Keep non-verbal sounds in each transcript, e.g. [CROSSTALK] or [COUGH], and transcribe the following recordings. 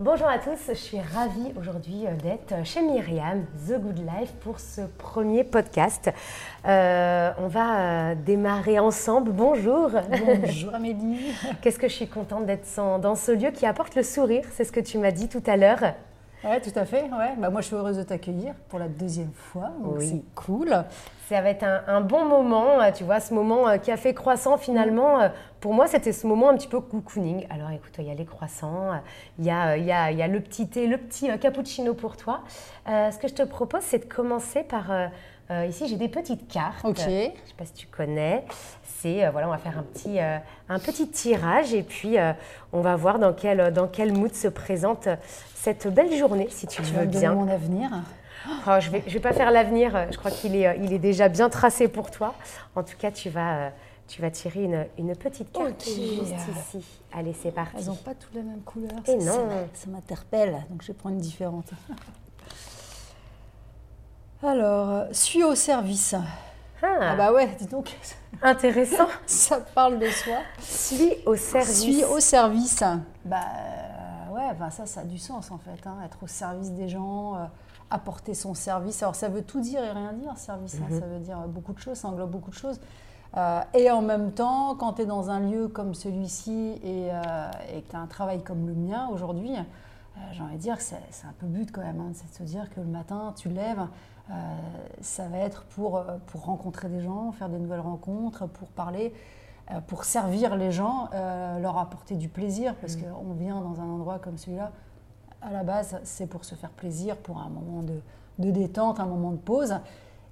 Bonjour à tous, je suis ravie aujourd'hui euh, d'être chez Myriam, The Good Life, pour ce premier podcast. Euh, on va euh, démarrer ensemble. Bonjour. Bonjour [LAUGHS] Amélie. Qu'est-ce que je suis contente d'être dans ce lieu qui apporte le sourire, c'est ce que tu m'as dit tout à l'heure. Oui, tout à fait. Ouais. Bah, moi, je suis heureuse de t'accueillir pour la deuxième fois. oui. C'est cool. Ça va être un, bon moment, euh, tu vois, ce moment euh, café croissant finalement. Euh, pour moi, c'était ce moment un petit peu cocooning. Alors écoute, il y a les croissants, il y a, il y a, il y a le petit thé, le petit cappuccino pour toi. ce que je te propose, c'est de commencer par... ici, j'ai des petites cartes. Ok. Je ne sais pas si tu connais. C'est voilà, on va faire un petit, un petit tirage et puis on va voir dans quel, dans quel mood se présente cette belle journée, si tu, tu veux bien. mon avenir. Oh, je ne vais, je vais pas faire l'avenir, je crois qu'il est, euh, il est déjà bien tracé pour toi. En tout cas, tu vas, euh, tu vas tirer une, une petite carte juste ici. Allez, c'est parti. Elles n'ont pas toutes la même couleur. Et non. Ça, m'interpelle, donc je vais prendre une différente. [LAUGHS] Alors, euh, suis au service. Ah. ah. bah ouais, dis donc. Intéressant. [LAUGHS] ça parle de soi. Suis au service. Suis au service. Bah ouais, bah ça, ça a du sens en fait. Hein, être au service des gens apporter son service. Alors ça veut tout dire et rien dire, service, hein. mhm. ça veut dire beaucoup de choses, ça englobe beaucoup de choses. Euh, et en même temps, quand tu es dans un lieu comme celui-ci et, euh, et que tu as un travail comme le mien aujourd'hui, euh, j'ai envie de dire que c'est un peu but quand même, hein, c'est de se dire que le matin, tu lèves, ça va être pour, pour rencontrer des gens, faire des nouvelles rencontres, pour parler, pour servir les gens, leur apporter du plaisir, parce mhm. qu'on vient dans un endroit comme celui-là à la base, c'est pour se faire plaisir, pour un moment de, détente, un moment de pause.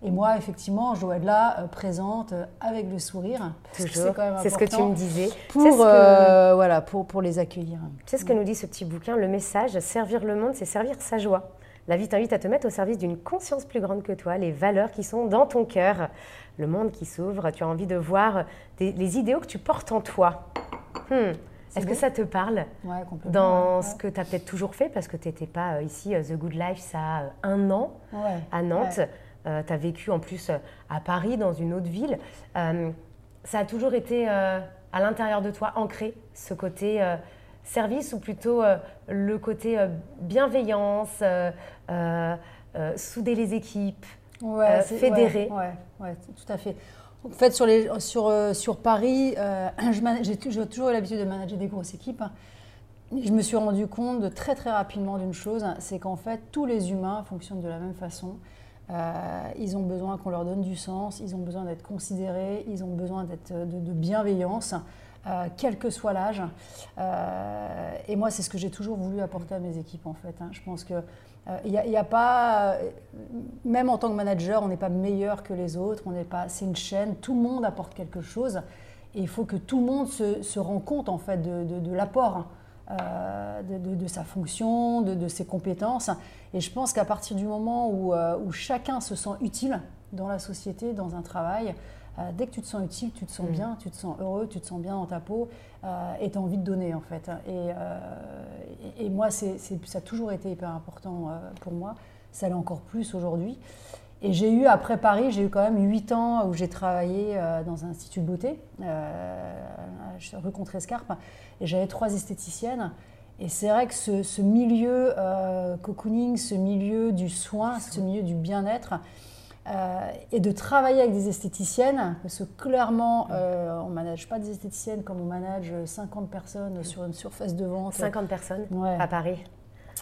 Et moi, effectivement, je dois être là, euh, présente, euh, avec le sourire. C'est ce que tu me disais. Pour, euh, voilà, pour, pour les accueillir. C'est ce que nous dit ce petit bouquin, le message, servir le monde, c'est servir sa joie. La vie t'invite à te mettre au service d'une conscience plus grande que toi, les valeurs qui sont dans ton cœur, le monde qui s'ouvre. Tu as envie de voir les idéaux que tu portes en toi. Hmm. Est-ce que ça te parle dans ce que tu as peut-être toujours fait Parce que tu n'étais pas euh, ici, euh, The Good Life, ça a euh, un an à Nantes. tu as vécu en plus à Paris, dans une autre ville. ça a toujours été à l'intérieur de toi ancré, ce côté service ou plutôt le côté bienveillance, souder les équipes, fédérer Oui, tout à fait. En fait, sur, les, sur, euh, sur Paris, euh, [CLEARS THROAT] j'ai toujours eu l'habitude de manager des grosses équipes. Je me suis rendu compte de très très rapidement d'une chose, c'est qu'en fait tous les humains fonctionnent de la même façon. Euh, ils ont besoin qu'on leur donne du sens, ils ont besoin d'être considérés, ils ont besoin d'être de, bienveillance, quel que soit l'âge. et moi, c'est ce que j'ai toujours voulu apporter à mes équipes en fait. Hein. Je pense que il euh, n'y a, pas, euh, même en tant que manager, on n'est pas meilleur que les autres, on n'est pas, c'est une chaîne, tout le monde apporte quelque chose, et il faut que tout le monde se, se rend compte en fait de, l'apport. Hein, euh, de, sa fonction, de, ses compétences. Et je pense qu'à partir du moment où, chacun se sent utile dans la société, dans un travail, euh, dès que tu te sens utile, tu te sens mm. bien, tu te sens heureux, tu te sens bien dans ta peau euh, et tu as envie de donner en fait. Et, euh, et, moi, ça a toujours été hyper important pour moi. Ça l'est encore plus aujourd'hui. Et j'ai eu, après Paris, j'ai eu quand même 8 ans où j'ai travaillé dans un institut de beauté, rue Contrescarpe, et j'avais trois esthéticiennes. Et c'est vrai que ce, ce milieu cocooning, ce milieu du soin, ce milieu du bien-être, euh, et de travailler avec des esthéticiennes, parce que clairement, euh, on ne manage pas des esthéticiennes comme on manage 50 personnes sur une surface de vente. 50 personnes à Paris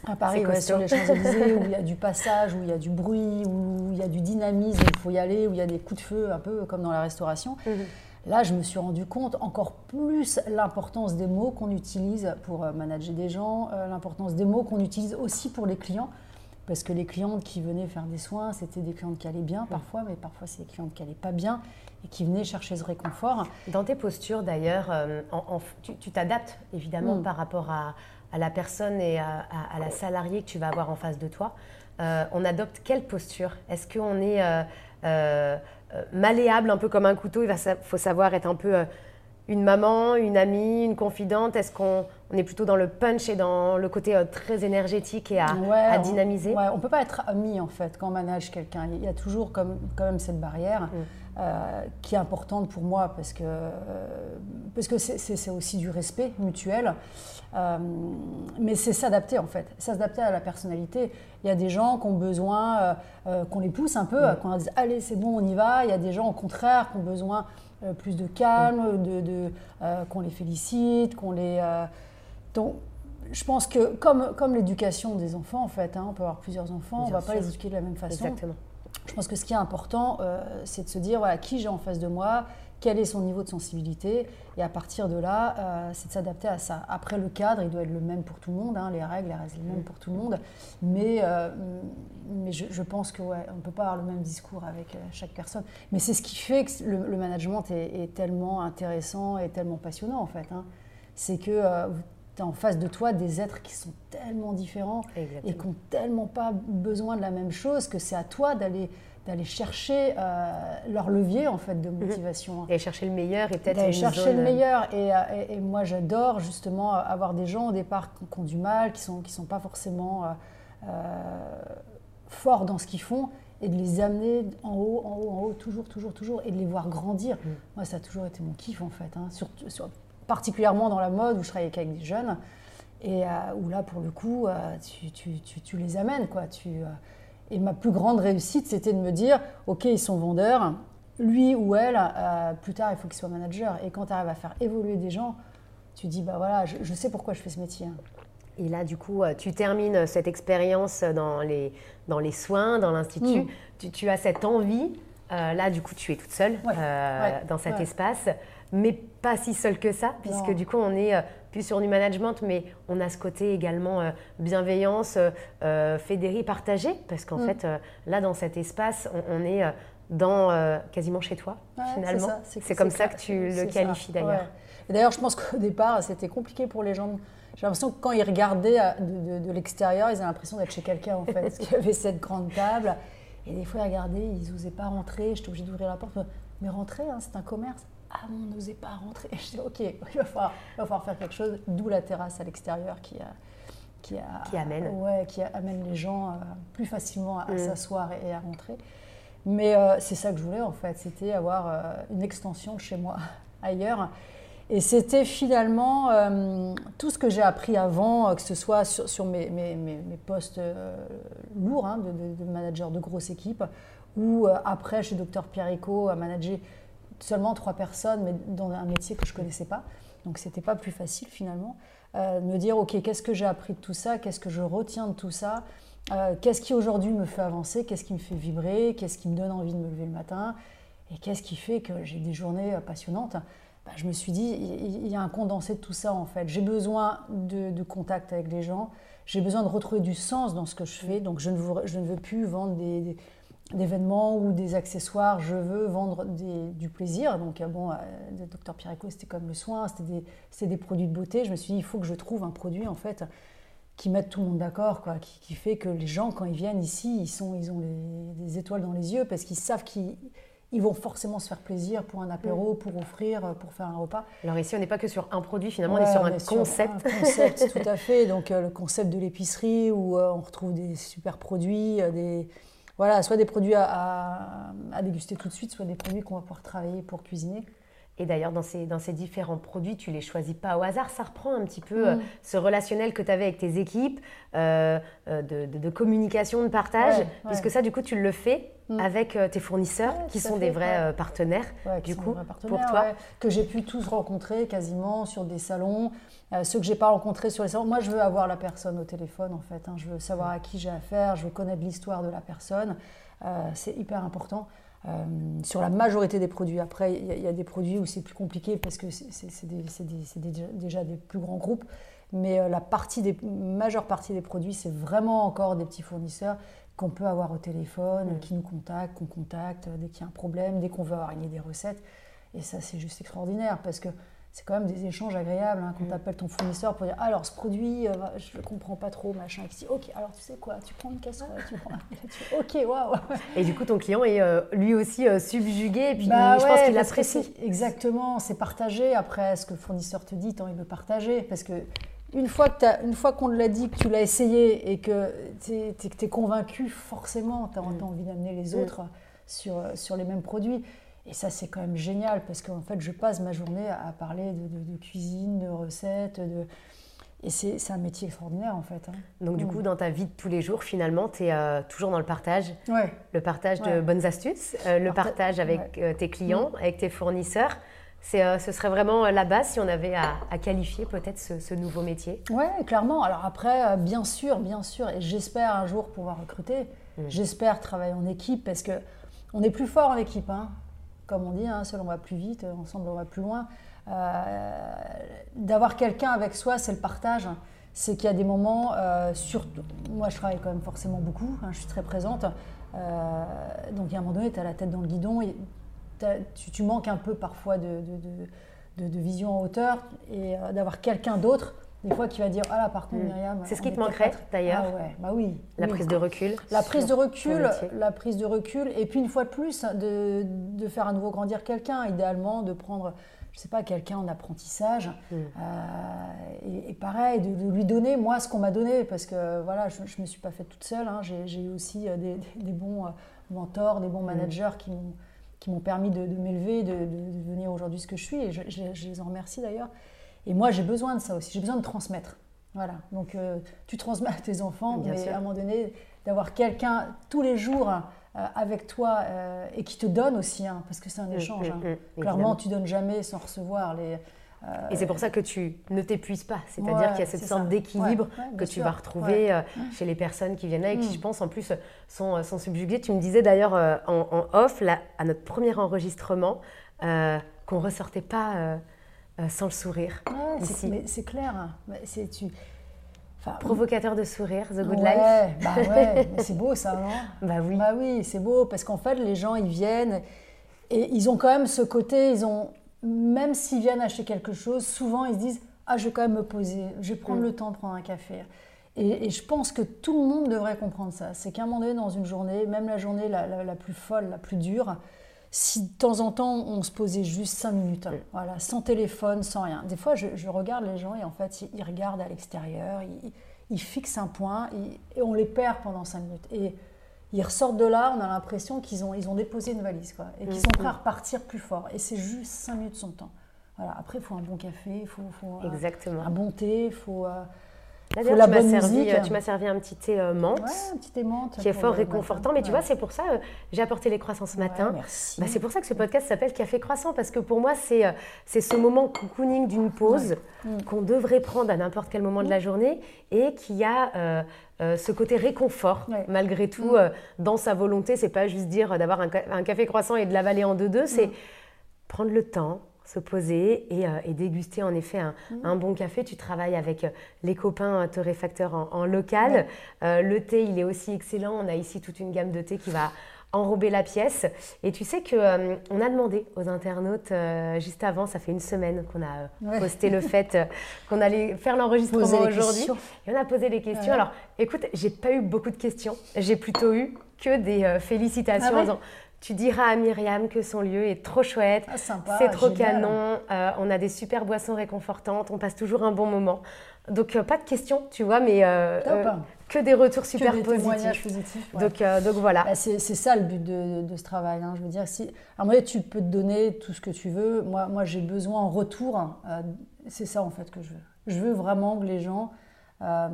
à Paris, sur les Champs-Élysées, [LAUGHS] où il y a du passage, où il y a du bruit, où il y a du dynamisme, il faut y aller, où il y a des coups de feu, un peu comme dans la restauration. Mhm. Là, je me suis rendu compte encore plus l'importance des mots qu'on utilise pour euh, manager des gens, l'importance des mots qu'on utilise aussi pour les clients. Parce que les clientes qui venaient faire des soins, c'était des clientes qui allaient bien parfois, mais parfois c'est des clientes qui allaient pas bien et qui venaient chercher ce réconfort. Dans tes postures d'ailleurs, euh, tu t'adaptes évidemment mm. par rapport à, la personne et à, la salariée que tu vas avoir en face de toi. Euh, on adopte quelle posture? Est-ce qu'on est, euh, malléable un peu comme un couteau? Il va, faut savoir être un peu une maman, une amie, une confidente? Est-ce qu'on on est plutôt dans le punch et dans le côté euh, très énergétique et à, dynamiser. On, ne peut pas être ami en fait quand on manage quelqu'un. Il y a toujours comme, quand même cette barrière. Mm. Euh, qui est importante pour moi parce que euh, parce que c'est aussi du respect mutuel. mais c'est s'adapter en fait, s'adapter à la personnalité. Il y a des gens qui ont besoin qu'on les pousse un peu, mm. qu'on leur dise allez c'est bon on y va. Il y a des gens au contraire qui ont besoin plus de calme, de, de qu'on les félicite, qu'on les donc, je pense que comme, comme l'éducation des enfants, en fait, hein, on peut avoir plusieurs enfants, on ne va pas les éduquer de la même façon. Exactement. Je pense que ce qui est important, euh, c'est de se dire voilà, qui j'ai en face de moi, quel est son niveau de sensibilité, et à partir de là, euh, c'est de s'adapter à ça. Après, le cadre, il doit être le même pour tout le monde, hein, les règles, restent les mêmes pour tout le monde, mais, euh, mais je, pense qu'on ouais, ne peut pas avoir le même discours avec chaque personne. Mais c'est ce qui fait que le, management est, tellement intéressant et tellement passionnant, en fait. Hein. C'est que tu en face de toi des êtres qui sont tellement différents et qui n'ont tellement pas besoin de la même chose que c'est à toi d'aller d'aller chercher euh, leur levier en fait de mhm. motivation. Et chercher le meilleur et peut-être d'aller chercher le meilleur. Et, et, moi j'adore justement avoir des gens au départ qui, ont du mal, qui sont qui sont pas forcément euh, euh, forts dans ce qu'ils font et de les amener en haut, en haut, en haut, toujours, toujours, toujours, et de les voir grandir. Mhm. Moi, ça a toujours été mon kiff, en fait. Hein. Surtout, sur, particulièrement dans la mode où je travaillais avec des jeunes, et euh, où là, pour le coup, euh, tu, tu, tu, tu, les amènes. Quoi. Tu, euh, et ma plus grande réussite, c'était de me dire, OK, ils sont vendeurs, lui ou elle, plus tard, il faut qu'il soit manager. Et quand tu arrives à faire évoluer des gens, tu dis, bah voilà, je, sais pourquoi je fais ce métier. Et là, du coup, tu termines cette expérience dans les, dans les soins, dans l'institut. Mm. Tu, tu, as cette envie. Là, du coup, tu es toute seule dans cet espace mais pas si seul que ça, puisque du coup, on est euh, plus sur du management, mais on a ce côté également euh, bienveillance, euh, fédérer, partager, parce qu'en mm. fait, là, dans cet espace, on, est dans quasiment chez toi, finalement. C'est comme ça que tu le qualifies d'ailleurs. D'ailleurs, je pense [LAUGHS] qu'au départ, c'était compliqué pour les gens. J'ai l'impression que quand ils regardaient de, l'extérieur, ils avaient l'impression d'être chez quelqu'un, en fait, [LAUGHS] parce qu'il y avait cette grande table. Et des fois, ils regardaient, ils n'osaient pas rentrer. J'étais obligée d'ouvrir la porte. Mais rentrer, hein, c'est un commerce ah, on n'osait pas rentrer. [LAUGHS] Je dis, ok, il va, falloir, faire quelque chose, d'où la terrasse à l'extérieur qui, qui, qui, amène. Ouais, qui amène les gens euh, plus facilement à, mm. s'asseoir et, à rentrer. Mais euh, c'est ça que je voulais en fait, c'était avoir euh, une extension chez moi [LAUGHS] ailleurs. Et c'était finalement tout ce que j'ai appris avant, que ce soit sur, mes, postes lourds hein, de, de, manager de grosses équipes, ou après chez Dr Pierrico à manager seulement trois personnes, mais dans un métier que je ne connaissais pas. Donc c'était pas plus facile finalement. Euh, me dire, ok, qu'est-ce que j'ai appris de tout ça? Qu'est-ce que je retiens de tout ça? Euh, Qu'est-ce qui aujourd'hui me fait avancer? Qu'est-ce qui me fait vibrer? Qu'est-ce qui me donne envie de me lever le matin? Et qu'est-ce qui fait que j'ai des journées euh, passionnantes? Bah, Je me suis dit, il y a un condensé de tout ça en fait. J'ai besoin de, contact avec les gens. J'ai besoin de retrouver du sens dans ce que je fais. Donc je ne veux, je ne veux plus vendre des d'événements ou des accessoires, je veux vendre du plaisir. Donc, euh, bon, euh, le docteur Pierrico, c'était comme le soin, c'était des, des, produits de beauté. Je me suis dit, il faut que je trouve un produit, en fait, qui mette tout le monde d'accord, quoi, qui, fait que les gens, quand ils viennent ici, ils, sont, ils ont des étoiles dans les yeux parce qu'ils savent qu'ils ils vont forcément se faire plaisir pour un apéro, pour offrir, pour faire un repas. Alors ici, on n'est pas que sur un produit, finalement, on est sur un concept. un concept, [LAUGHS] tout à fait. Donc euh, le concept de l'épicerie où on retrouve des super produits, des, voilà, soit des produits à, déguster tout de suite, soit des produits qu'on va pouvoir travailler pour cuisiner. Et d'ailleurs, dans ces, dans ces différents produits, tu les choisis pas au hasard. Ça reprend un petit peu euh, mm. ce relationnel que tu avais avec tes équipes, euh, euh, de, communication, de partage, puisque ça, du coup, tu le fais mm. avec tes fournisseurs, qui sont des vrais partenaires, du coup, pour toi. que j'ai pu tous rencontrer quasiment sur des salons. ceux que j'ai pas rencontrés sur les salons, moi, je veux avoir la personne au téléphone, en fait. Hein. Je veux savoir à qui j'ai affaire, je veux connaître l'histoire de la personne. c'est hyper important. Euh, sur la majorité des produits. Après, il y, a des produits où c'est plus compliqué parce que c'est déjà des plus grands groupes. Mais euh, la partie des, majeure partie des produits, c'est vraiment encore des petits fournisseurs qu'on peut avoir au téléphone, qui nous contactent, qu'on contacte dès qu'il y a un problème, dès qu'on veut avoir des recettes. Et ça, c'est juste extraordinaire parce que c'est quand même des échanges agréables hein, quand mm. tu appelles ton fournisseur pour dire alors ce produit, euh, je ne le comprends pas trop, machin. Et tu ok, alors tu sais quoi, tu prends une casserole, tu prends. ok, waouh. Et du coup, ton client est euh, lui aussi euh, subjugué, et puis bah je pense qu'il apprécie. Exactement, c'est partagé. Après, ce que le fournisseur te dit, tant il veut partager, parce que une fois qu'on te l'a dit, que tu l'as essayé et que tu es, convaincu, forcément, tu as, mm. envie d'amener les mm. autres sur, sur les mêmes produits. Et ça, c'est quand même génial parce qu'en fait, je passe ma journée à parler de, cuisine, de recettes, de... et c'est un métier extraordinaire en fait. Hein. Donc, du mm. coup, dans ta vie de tous les jours, finalement, tu es euh, toujours dans le partage ouais. Le partage de bonnes astuces, euh, le partage avec euh, tes clients, avec tes fournisseurs. Ce serait vraiment la base si on avait à, qualifier peut-être ce, nouveau métier. Oui, clairement. Alors après, bien sûr, bien sûr, et j'espère un jour pouvoir recruter. Mm. J'espère travailler en équipe parce que on est plus fort en équipe. Hein. Comme on dit, hein, seul on va plus vite, ensemble on va plus loin. D'avoir quelqu'un avec soi, c'est le partage. C'est qu'il y a des moments, surtout, moi je travaille quand même forcément beaucoup, hein, je suis très présente. donc il y a un moment donné, tu as la tête dans le guidon, tu, manques un peu parfois de, vision en hauteur et euh, d'avoir quelqu'un d'autre des fois qui va dire ah là par contre hmm. Myriam c'est ce qui te manquerait d'ailleurs ah ouais bah oui la prise de recul la prise de recul la prise de recul et puis une fois de plus de, de faire à nouveau grandir quelqu'un idéalement de prendre je sais pas quelqu'un en apprentissage hmm. euh, et, pareil de, lui donner moi ce qu'on m'a donné parce que voilà je, ne me suis pas faite toute seule hein. j'ai eu aussi euh, des, des, bons mentors des bons hmm. managers qui m'ont qui m'ont permis de, m'élever, de, devenir aujourd'hui ce que je suis. Et je, les en remercie d'ailleurs. Et moi, j'ai besoin de ça aussi. J'ai besoin de transmettre. Voilà. Donc, euh, tu transmets à tes enfants, mais à un moment donné, d'avoir quelqu'un tous les jours euh, avec toi euh, et qui te donne aussi, hein, parce que c'est un mmh, échange. Mmh, hein. mmh, Clairement, tu donnes jamais sans recevoir. Les, euh, et c'est pour ça que tu ne t'épuises pas. C'est-à-dire qu'il y a cette sorte d'équilibre que tu vas retrouver euh, chez les personnes qui viennent là et qui, mm. je pense, en plus, sont, euh, sont subjuguées. Tu me disais d'ailleurs en, off, là, à notre premier enregistrement, qu'on ne ressortait pas sans le sourire. c'est clair. Hein. C'est tu. Provocateur de sourire, The Good Life. Bah ouais, [LAUGHS] c'est beau ça, non Bah oui. Bah oui, c'est beau parce qu'en fait, les gens, ils viennent et ils ont quand même ce côté, ils ont, même s'ils viennent acheter quelque chose, souvent ils se disent Ah, je vais quand même me poser, je vais prendre mm. le temps de prendre un café. Et, je pense que tout le monde devrait comprendre ça. C'est qu'à un moment donné, dans une journée, même la journée la, plus folle, la plus dure, si de temps en temps on se posait juste cinq minutes, mm. voilà, sans téléphone, sans rien. Des fois, je, regarde les gens et en fait, ils, regardent à l'extérieur, ils, fixent un point et on les perd pendant cinq minutes. Et ils ressortent de là, on a l'impression qu'ils ont, ils ont déposé une valise quoi, et qu'ils sont prêts à mm-hmm. repartir plus fort. Et c'est juste 5 minutes de son temps. Voilà. Après, il faut un bon café, il faut, euh, Exactement. un bon thé, il faut, euh, tu m'as servi, euh, tu m'as servi un petit thé menthe, un petit thé menthe qui est fort réconfortant. Mais tu vois, c'est pour ça, j'ai apporté les croissants ce matin. merci. Bah, c'est pour ça que ce podcast s'appelle Café Croissant, parce que pour moi, c'est c'est ce moment cocooning d'une pause mm. qu'on devrait prendre à n'importe quel moment de la mm. journée et qui a euh, ce côté réconfort, malgré tout, mm. euh, dans sa volonté. C'est pas juste dire d'avoir un, café croissant et de l'avaler en deux-deux, c'est prendre le temps, se poser et, euh, déguster en effet mm. un, bon café. Tu travailles avec les copains torréfacteurs en, en local. le thé, il est aussi excellent. On a ici toute une gamme de thé qui va enrober la pièce. Et tu sais que euh, on a demandé aux internautes euh, juste avant, ça fait une semaine qu'on a euh, posté le fait qu'on allait faire l'enregistrement aujourd'hui. Et on a posé les questions. Alors, écoute, j'ai pas eu beaucoup de questions. J'ai plutôt eu que des félicitations ah tu diras à Myriam que son lieu est trop chouette, ah, c'est trop canon, on a des super boissons réconfortantes, on passe toujours un bon moment. Donc pas de questions, tu vois, mais que des retours super que des positifs. positifs donc, euh, donc voilà. Bah, c'est ça le but de, de ce travail. Hein. Je veux dire, si, alors moi, tu peux te donner tout ce que tu veux. Moi, moi j'ai besoin en retour. Euh, c'est ça en fait que je veux. Je veux vraiment que les gens, euh,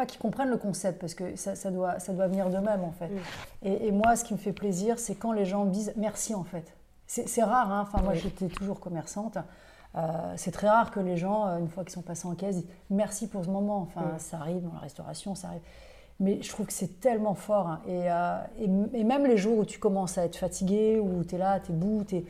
pas qu'ils comprennent le concept, parce que ça, ça doit, ça doit venir d'eux-mêmes en fait. Mm. Et, et, moi, ce qui me fait plaisir, c'est quand les gens me disent merci en fait. C'est rare. Hein. Enfin, moi, j'étais toujours commerçante. Euh, c'est très rare que les gens, euh, une fois qu'ils sont passés en caisse, disent merci pour ce moment. Enfin, ça arrive dans la restauration, ça arrive. Mais je trouve que c'est tellement fort. Hein. Euh, et, et, même les jours où tu commences à être fatigué, où tu es là, tu es bout, tu es,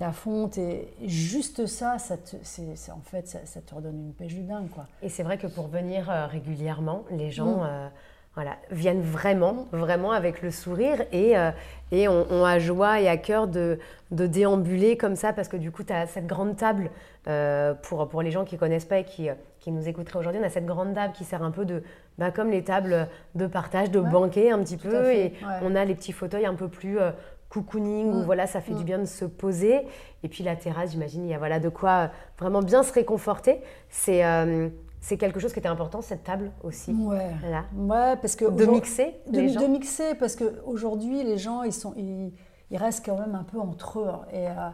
à fond, es, juste ça, ça te, en fait, ça, te redonne une pêche du dingue. Quoi. Et c'est vrai que pour venir régulièrement, les gens. Mm voilà, viennent vraiment, vraiment avec le sourire et, euh, et ont, à joie et à cœur de, de, déambuler comme ça parce que du coup, tu as cette grande table, euh, pour, pour les gens qui ne connaissent pas et qui, euh, qui nous écouteraient aujourd'hui, on a cette grande table qui sert un peu de, bah, comme les tables de partage, de banquet un petit peu, et on a les petits fauteuils un peu plus cocooning où voilà, ça fait du bien de se poser. Et puis la terrasse, j'imagine, il y a voilà, de quoi vraiment bien se réconforter. C'est c'est quelque chose qui était important, cette table aussi. Ouais. ouais parce que de mixer de, les gens. De mixer, parce qu'aujourd'hui, les gens, ils, sont, ils, restent quand même un peu entre eux. Et, euh,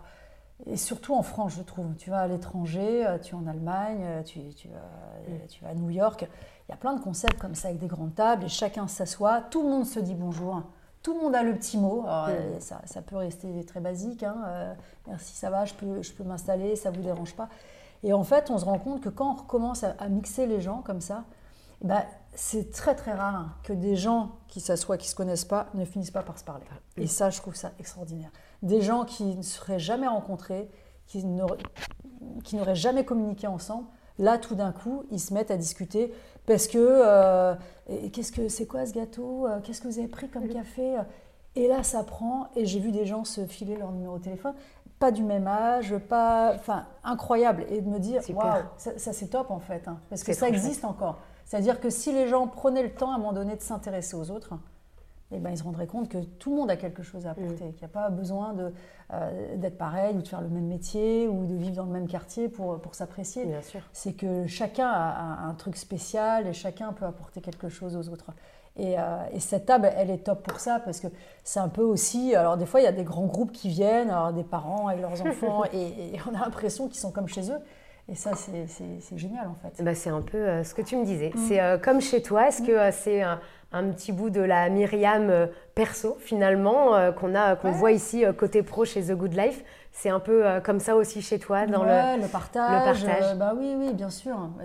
et surtout en France, je trouve. Tu vas à l'étranger, euh, tu es en Allemagne, euh, tu, tu, vas, mm. tu, vas, à New York. Il y a plein de concepts comme ça avec des grandes tables et chacun s'assoit. Tout le monde se dit bonjour. Tout le monde a le petit mot. Mm. ça, ça, peut rester très basique. Hein. merci, ça va, je peux, je peux m'installer, ça ne vous dérange pas. Et en fait, on se rend compte que quand on recommence à, mixer les gens comme ça, eh ben, c'est très très rare que des gens qui s'assoient, qui ne se connaissent pas, ne finissent pas par se parler. Et ça, je trouve ça extraordinaire. Des gens qui ne seraient jamais rencontrés, qui n'auraient jamais communiqué ensemble, là, tout d'un coup, ils se mettent à discuter parce que euh, qu'est-ce que c'est quoi ce gâteau euh, Qu'est-ce que vous avez pris comme café Et là, ça prend. Et j'ai vu des gens se filer leur numéro de téléphone pas du même âge, pas, enfin, incroyable. Et de me dire, waouh, ça, c'est top en fait, hein, parce que ça existe encore. C'est-à-dire que si les gens prenaient le temps à un moment donné de s'intéresser aux autres, eh ben, ils se rendraient compte que tout le monde a quelque chose à apporter, mm. qu'il n'y a pas besoin de, euh, d'être pareil ou de faire le même métier ou de vivre dans le même quartier pour, pour s'apprécier. C'est que chacun a un truc spécial et chacun peut apporter quelque chose aux autres. Euh, et, cette table, elle est top pour ça parce que c'est un peu aussi. Alors, des fois, il y a des grands groupes qui viennent, alors des parents avec leurs enfants, [LAUGHS] et, on a l'impression qu'ils sont comme chez eux. Et ça, c'est génial en fait. Bah, c'est un peu euh, ce que tu me disais. Mm. C'est euh, comme chez toi. Est-ce que c'est un, petit bout de la Myriam perso finalement qu'on a, qu'on voit ici côté pro chez The Good Life c'est un peu euh, comme ça aussi chez toi dans le, le, partage. Le partage. Euh, bah oui, oui, bien sûr. Bah,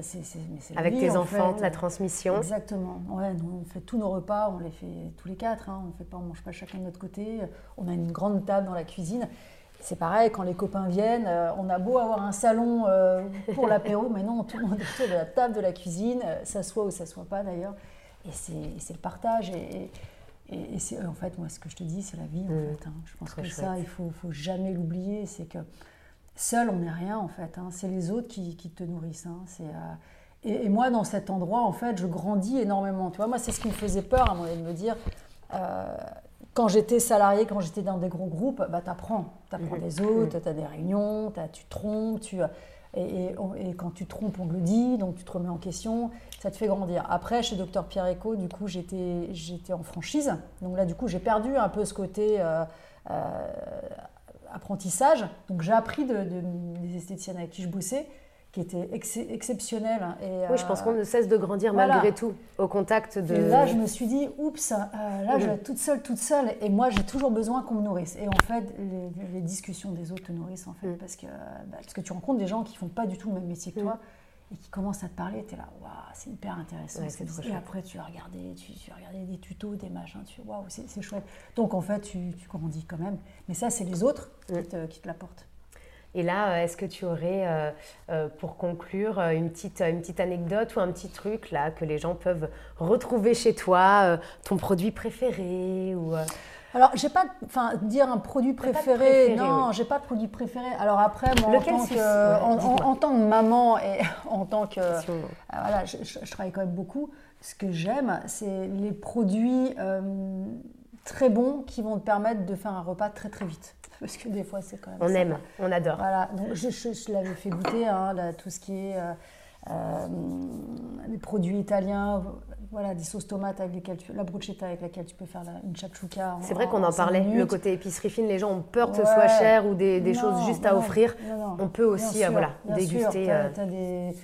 Avec tes enfants, la transmission. Exactement. Ouais, on fait tous nos repas, on les fait tous les quatre. Hein. On fait pas, on mange pas chacun de notre côté. On a une grande table dans la cuisine. C'est pareil, quand les copains viennent, euh, on a beau avoir un salon pour l'apéro, [LAUGHS] mais non, tout le monde est autour de la table de la cuisine, ça soit ou ça soit pas d'ailleurs. Et c'est le partage. et et, c'est en fait, moi, ce que je te dis, c'est la vie. En mmh. fait, hein. Je pense que ça, il faut, faut jamais l'oublier. C'est que seul, on n'est rien, en fait. Hein. C'est les autres qui, qui te nourrissent. Hein. C'est, euh, et, moi, dans cet endroit, en fait, je grandis énormément. Tu vois, moi, c'est ce qui me faisait peur à un moment de me dire. Euh, quand j'étais salarié, quand j'étais dans des gros groupes, bah, tu apprends. Tu apprends mmh. des autres, mmh. tu as des réunions, tu trompes, tu, et, quand tu te trompes, on le dit, donc tu te remets en question, ça te fait grandir. Après, chez Docteur Pierre Eco, du coup, j'étais, j'étais en franchise. Donc là, du coup, j'ai perdu un peu ce côté euh, euh, apprentissage. Donc j'ai appris de, des esthéticiennes avec qui je bossais qui était exceptionnel. Hein, et, oui, je pense euh, qu'on ne cesse de grandir malgré tout au contact de... Et là, je me suis dit, oups, euh, là, je vais être toute seule, toute seule, et moi, j'ai toujours besoin qu'on me nourrisse. Et en fait, les, discussions des autres te nourrissent, en fait, mm. parce, que, bah, parce que tu rencontres des gens qui font pas du tout le même métier que mm. toi, et qui commencent à te parler, tu es là, waouh, c'est hyper intéressant. et après, tu as regardé, tu, tu des tutos, des machins, tu waouh, c'est chouette. Donc, en fait, tu, tu, grandis quand même. Mais ça, c'est les autres qui mm. te, qui te l'apportent. Et là, euh, est-ce que tu aurais, euh, euh, pour conclure, une petite, une petite anecdote ou un petit truc là que les gens peuvent retrouver chez toi, ton produit préféré ou alors, j'ai pas, enfin, dire un produit préféré, non, j'ai pas de produit préféré. Alors après, moi, en tant, que, en, tant, que, maman et [LAUGHS] en tant que, voilà, je, travaille quand même beaucoup. Ce que j'aime, c'est les produits très bons qui vont te permettre de faire un repas très très vite [LAUGHS] parce que des fois c'est quand même. On aime, on adore. Voilà, donc je, je, l'avais fait goûter, hein, tout ce qui est euh, euh, les produits italiens, voilà, des sauces tomates avec lesquelles tu, la bruschetta avec laquelle tu peux faire une chapchouka. C'est vrai qu'on en, parlait, le côté épicerie fine, les gens ont peur que ce soit cher ou des, choses juste à offrir. on peut aussi euh, voilà, déguster. Tu as, des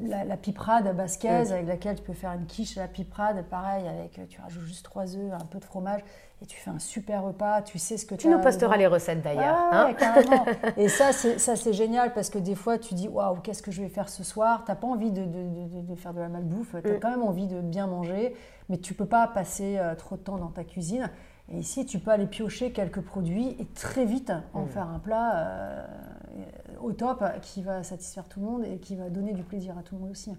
la, la, piperade basquaise avec laquelle tu peux faire une quiche à la piperade, pareil, avec tu rajoutes juste trois œufs, un peu de fromage et tu fais un super repas, tu sais ce que tu Tu nous posteras les recettes d'ailleurs. hein carrément. [LAUGHS] et ça, c'est génial parce que des fois, tu dis waouh, qu'est-ce que je vais faire ce soir? Tu n'as pas envie de, de, de, faire de la malbouffe, tu as mm. quand même envie de bien manger, mais tu peux pas passer euh, trop de temps dans ta cuisine. Et ici, tu peux aller piocher quelques produits et très vite en mm. faire un plat euh, au top qui va satisfaire tout le monde et qui va donner du plaisir à tout le monde aussi.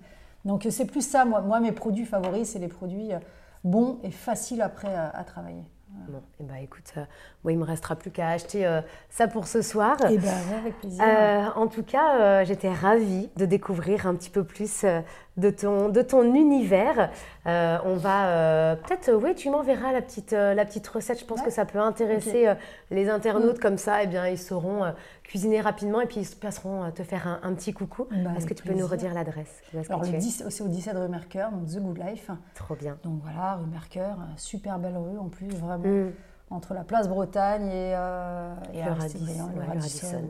Donc c'est plus ça, moi, moi mes produits favoris, c'est les produits euh, bons et faciles après à travailler. Bon, et eh ben, écoute, euh, moi, il me restera plus qu'à acheter euh, ça pour ce soir. Et eh ben, avec plaisir. Euh, en tout cas, j'étais ravie de découvrir un petit peu plus de ton, de ton univers. Euh, on va euh, peut-être, oui, tu m'enverras la petite, euh, la petite recette. Je pense que ça peut intéresser les internautes mm. comme ça. Eh bien, ils sauront cuisiner rapidement et puis ils passeront te faire un, petit coucou. Bah, Est-ce que tu peux nous redire l'adresse Alors, c'est au 17 rue Mercure, donc The Good Life. Trop bien. Donc voilà, rue Mercure, super belle rue en plus, vraiment. Mm entre la place Bretagne et, euh, et le Radisson.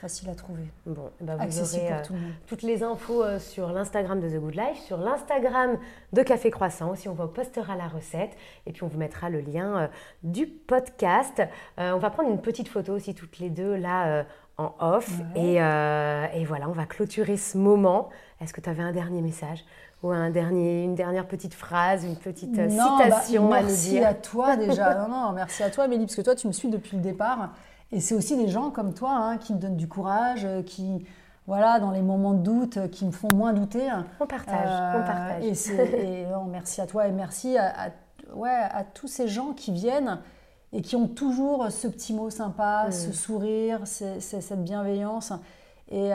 facile à trouver. Bon, ben vous aurez euh, toutes les infos euh, sur l'Instagram de The Good Life, sur l'Instagram de Café Croissant aussi. On vous postera la recette et puis on vous mettra le lien euh, du podcast. on va prendre une petite photo aussi toutes les deux là en off. Et, et voilà, on va clôturer ce moment. Est-ce que tu avais un dernier message? Ou un dernier, une dernière petite phrase, une petite euh, bah, citation à nous dire Merci à toi déjà. [LAUGHS] non, non, merci à toi, Amélie, parce que toi, tu me suis depuis le départ. Et c'est aussi des gens comme toi hein, qui me donnent du courage, euh, qui, voilà, dans les moments de doute, euh, qui me font moins douter. On partage, on partage. Et, [LAUGHS] merci à toi et merci à, ouais, à tous ces gens qui viennent et qui ont toujours ce petit mot sympa, mm. ce sourire, cette bienveillance. Et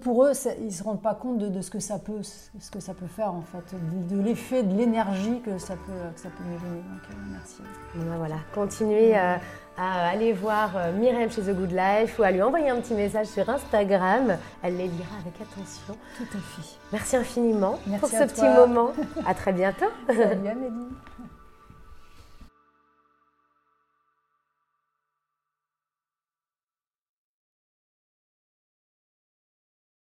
pour eux, ils ne se rendent pas compte de, ce, que ça peut, ce que ça peut faire, en fait, de, l'effet, de l'énergie que ça peut, que ça peut nous donner. Donc, euh, merci. Ben voilà, continuez euh, à aller voir euh, Myriam chez The Good Life ou à lui envoyer un petit message sur Instagram. Elle les lira avec attention. Tout à fait. Merci infiniment pour ce petit moment. [LAUGHS] À très bientôt. Salut Amélie.